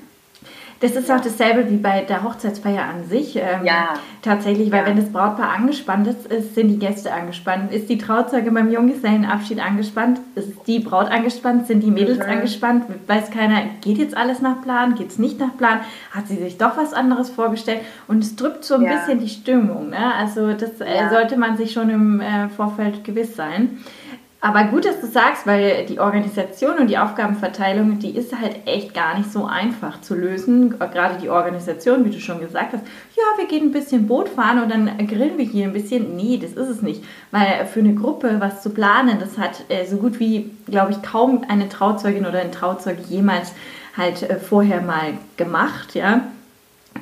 Das ist auch dasselbe wie bei der Hochzeitsfeier an sich. Ähm, ja. Tatsächlich, weil ja. wenn das Brautpaar angespannt ist, ist, sind die Gäste angespannt. Ist die Trauzeuge beim Junggesellenabschied angespannt, ist die Braut angespannt, sind die Mädels mhm. angespannt, weiß keiner, geht jetzt alles nach Plan, geht es nicht nach Plan, hat sie sich doch was anderes vorgestellt und es drückt so ein ja. bisschen die Stimmung. Ne? Also das äh, sollte man sich schon im äh, Vorfeld gewiss sein. Aber gut, dass du sagst, weil die Organisation und die Aufgabenverteilung, die ist halt echt gar nicht so einfach zu lösen. Gerade die Organisation, wie du schon gesagt hast, ja, wir gehen ein bisschen Boot fahren und dann grillen wir hier ein bisschen. Nee, das ist es nicht. Weil für eine Gruppe was zu planen, das hat äh, so gut wie, glaube ich, kaum eine Trauzeugin oder ein Trauzeuge jemals halt äh, vorher mal gemacht, ja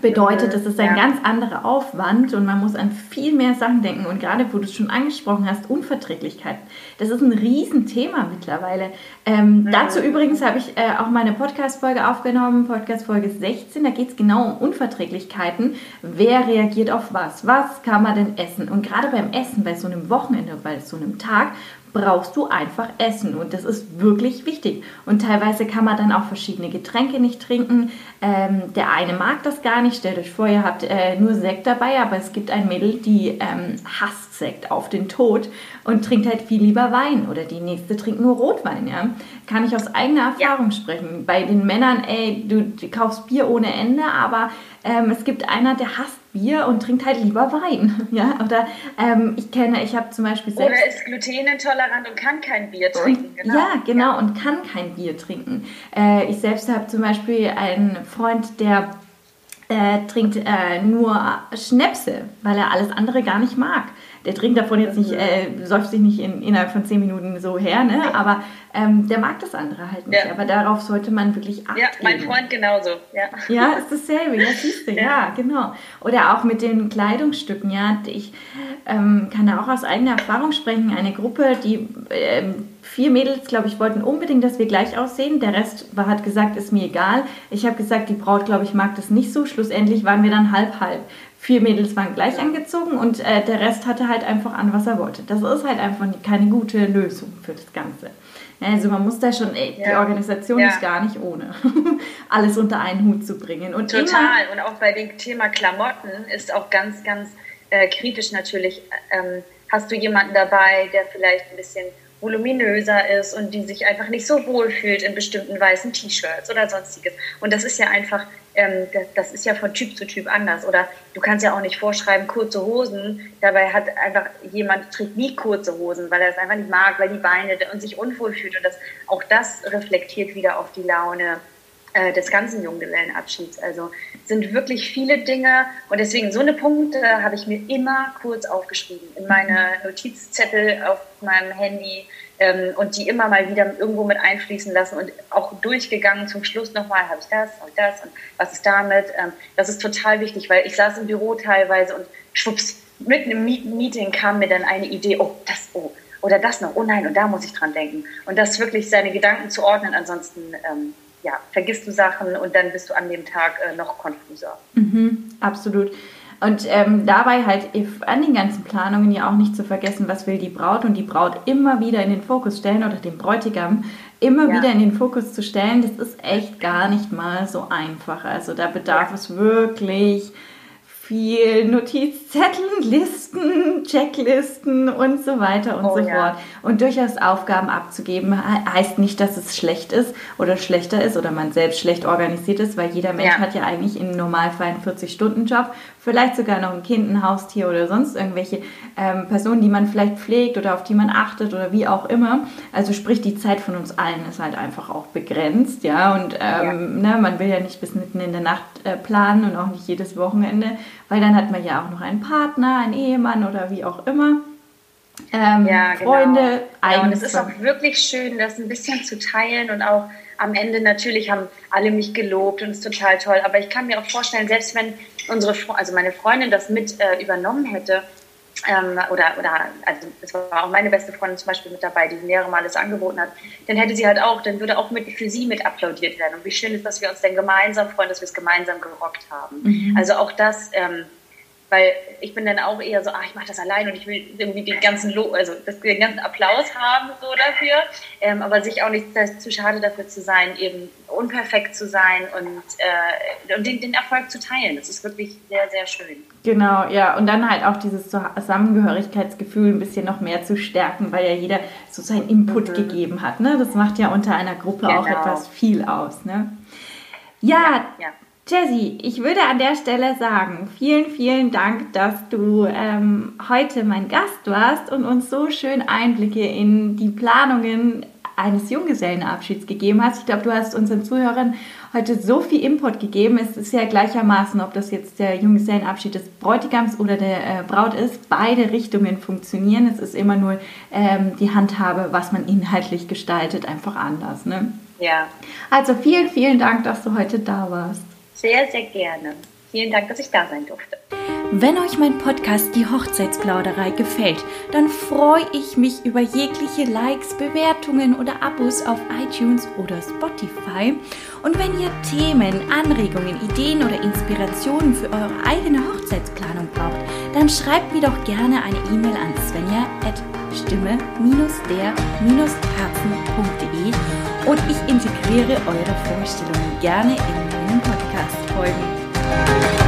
bedeutet, es ist ein ja. ganz anderer Aufwand und man muss an viel mehr Sachen denken. Und gerade, wo du es schon angesprochen hast, Unverträglichkeiten, das ist ein Riesenthema mittlerweile. Ähm, mhm. Dazu übrigens habe ich äh, auch meine Podcast-Folge aufgenommen, Podcast-Folge 16. Da geht es genau um Unverträglichkeiten. Wer reagiert auf was? Was kann man denn essen? Und gerade beim Essen, bei so einem Wochenende, bei so einem Tag, brauchst du einfach Essen und das ist wirklich wichtig. Und teilweise kann man dann auch verschiedene Getränke nicht trinken. Ähm, der eine mag das gar nicht. Stellt euch vor, ihr habt äh, nur Sekt dabei, aber es gibt ein Mädel, die ähm, hasst Sekt auf den Tod und trinkt halt viel lieber Wein oder die nächste trinkt nur Rotwein. Ja? Kann ich aus eigener Erfahrung ja. sprechen. Bei den Männern, ey, du, du kaufst Bier ohne Ende, aber ähm, es gibt einer, der hasst Bier und trinkt halt lieber Wein. Ja? Oder ähm, ich kenne, ich habe zum Beispiel selbst... Oder ist glutenintolerant und kann kein Bier trinken. Genau. Ja, genau, ja. und kann kein Bier trinken. Äh, ich selbst habe zum Beispiel einen Freund, der äh, trinkt äh, nur Schnäpse, weil er alles andere gar nicht mag der trinkt davon jetzt nicht, äh, säuft sich nicht in, innerhalb von zehn Minuten so her, ne? aber ähm, der mag das andere halt nicht. Ja. Aber darauf sollte man wirklich achten. Ja, mein Freund genauso. Ja, ja ist dasselbe, ja, siehst du, ja. ja. genau. Oder auch mit den Kleidungsstücken, ja. Ich ähm, kann da auch aus eigener Erfahrung sprechen. Eine Gruppe, die ähm, vier Mädels, glaube ich, wollten unbedingt, dass wir gleich aussehen. Der Rest war, hat gesagt, ist mir egal. Ich habe gesagt, die Braut, glaube ich, mag das nicht so. Schlussendlich waren wir dann halb-halb vier Mädels waren gleich angezogen und äh, der Rest hatte halt einfach an, was er wollte. Das ist halt einfach keine gute Lösung für das Ganze. Also man muss da schon, ey, ja. die Organisation ja. ist gar nicht ohne, alles unter einen Hut zu bringen. Und Total. und auch bei dem Thema Klamotten ist auch ganz, ganz äh, kritisch natürlich. Ähm, hast du jemanden dabei, der vielleicht ein bisschen voluminöser ist und die sich einfach nicht so wohl fühlt in bestimmten weißen T-Shirts oder sonstiges. Und das ist ja einfach ähm, das, das, ist ja von Typ zu Typ anders. Oder du kannst ja auch nicht vorschreiben, kurze Hosen. Dabei hat einfach jemand trägt nie kurze Hosen, weil er es einfach nicht mag, weil die Beine und sich unwohl fühlt. Und das, auch das reflektiert wieder auf die Laune äh, des ganzen Junggesellenabschieds. Also sind wirklich viele Dinge und deswegen so eine Punkte habe ich mir immer kurz aufgeschrieben in meine Notizzettel auf meinem Handy ähm, und die immer mal wieder irgendwo mit einfließen lassen und auch durchgegangen zum Schluss nochmal, habe ich das und das und was ist damit. Ähm, das ist total wichtig, weil ich saß im Büro teilweise und schwupps, mitten im Meeting kam mir dann eine Idee, oh, das, oh, oder das noch, oh nein, und da muss ich dran denken. Und das wirklich seine Gedanken zu ordnen, ansonsten ähm, ja, vergisst du Sachen und dann bist du an dem Tag äh, noch konfuser. Mhm, absolut. Und ähm, dabei halt an den ganzen Planungen ja auch nicht zu vergessen, was will die Braut und die Braut immer wieder in den Fokus stellen oder den Bräutigam immer ja. wieder in den Fokus zu stellen, das ist echt gar nicht mal so einfach. Also da bedarf ja. es wirklich viel Notizzetteln, Listen, Checklisten und so weiter und oh, so ja. fort. Und durchaus Aufgaben abzugeben heißt nicht, dass es schlecht ist oder schlechter ist oder man selbst schlecht organisiert ist, weil jeder Mensch ja. hat ja eigentlich im Normalfall einen 40-Stunden-Job, vielleicht sogar noch ein Kind, ein Haustier oder sonst irgendwelche ähm, Personen, die man vielleicht pflegt oder auf die man achtet oder wie auch immer. Also sprich, die Zeit von uns allen ist halt einfach auch begrenzt, ja. Und ähm, ja. Ne, man will ja nicht bis mitten in der Nacht äh, planen und auch nicht jedes Wochenende weil dann hat man ja auch noch einen Partner, einen Ehemann oder wie auch immer. Ähm, ja, genau. Freunde, genau. und es ist auch wirklich schön, das ein bisschen zu teilen und auch am Ende natürlich haben alle mich gelobt und es ist total toll. Aber ich kann mir auch vorstellen, selbst wenn unsere, also meine Freundin das mit äh, übernommen hätte, ähm, oder, oder also es war auch meine beste Freundin zum Beispiel mit dabei, die mehrere Mal das angeboten hat, dann hätte sie halt auch, dann würde auch mit für sie mit applaudiert werden. Und wie schön ist, dass wir uns dann gemeinsam freuen, dass wir es gemeinsam gerockt haben. Mhm. Also auch das ähm, weil ich bin dann auch eher so, ah, ich mache das allein und ich will irgendwie den ganzen, Lo also den ganzen Applaus haben so dafür, ähm, aber sich auch nicht zu schade dafür zu sein, eben unperfekt zu sein und, äh, und den, den, Erfolg zu teilen. Das ist wirklich sehr, sehr schön. Genau, ja, und dann halt auch dieses Zusammengehörigkeitsgefühl ein bisschen noch mehr zu stärken, weil ja jeder so seinen Input mhm. gegeben hat. Ne? Das macht ja unter einer Gruppe genau. auch etwas viel aus. Ne? ja, ja. ja. Jessie, ich würde an der Stelle sagen, vielen, vielen Dank, dass du ähm, heute mein Gast warst und uns so schön Einblicke in die Planungen eines Junggesellenabschieds gegeben hast. Ich glaube, du hast unseren Zuhörern heute so viel Input gegeben. Es ist ja gleichermaßen, ob das jetzt der Junggesellenabschied des Bräutigams oder der äh, Braut ist. Beide Richtungen funktionieren. Es ist immer nur ähm, die Handhabe, was man inhaltlich gestaltet, einfach anders. Ne? Ja. Also vielen, vielen Dank, dass du heute da warst. Sehr, sehr gerne. Vielen Dank, dass ich da sein durfte. Wenn euch mein Podcast Die Hochzeitsplauderei gefällt, dann freue ich mich über jegliche Likes, Bewertungen oder Abos auf iTunes oder Spotify. Und wenn ihr Themen, Anregungen, Ideen oder Inspirationen für eure eigene Hochzeitsplanung braucht, dann schreibt mir doch gerne eine E-Mail an svenja at stimme-der-herzen.de und ich integriere eure Vorstellungen gerne in Podcast folgen.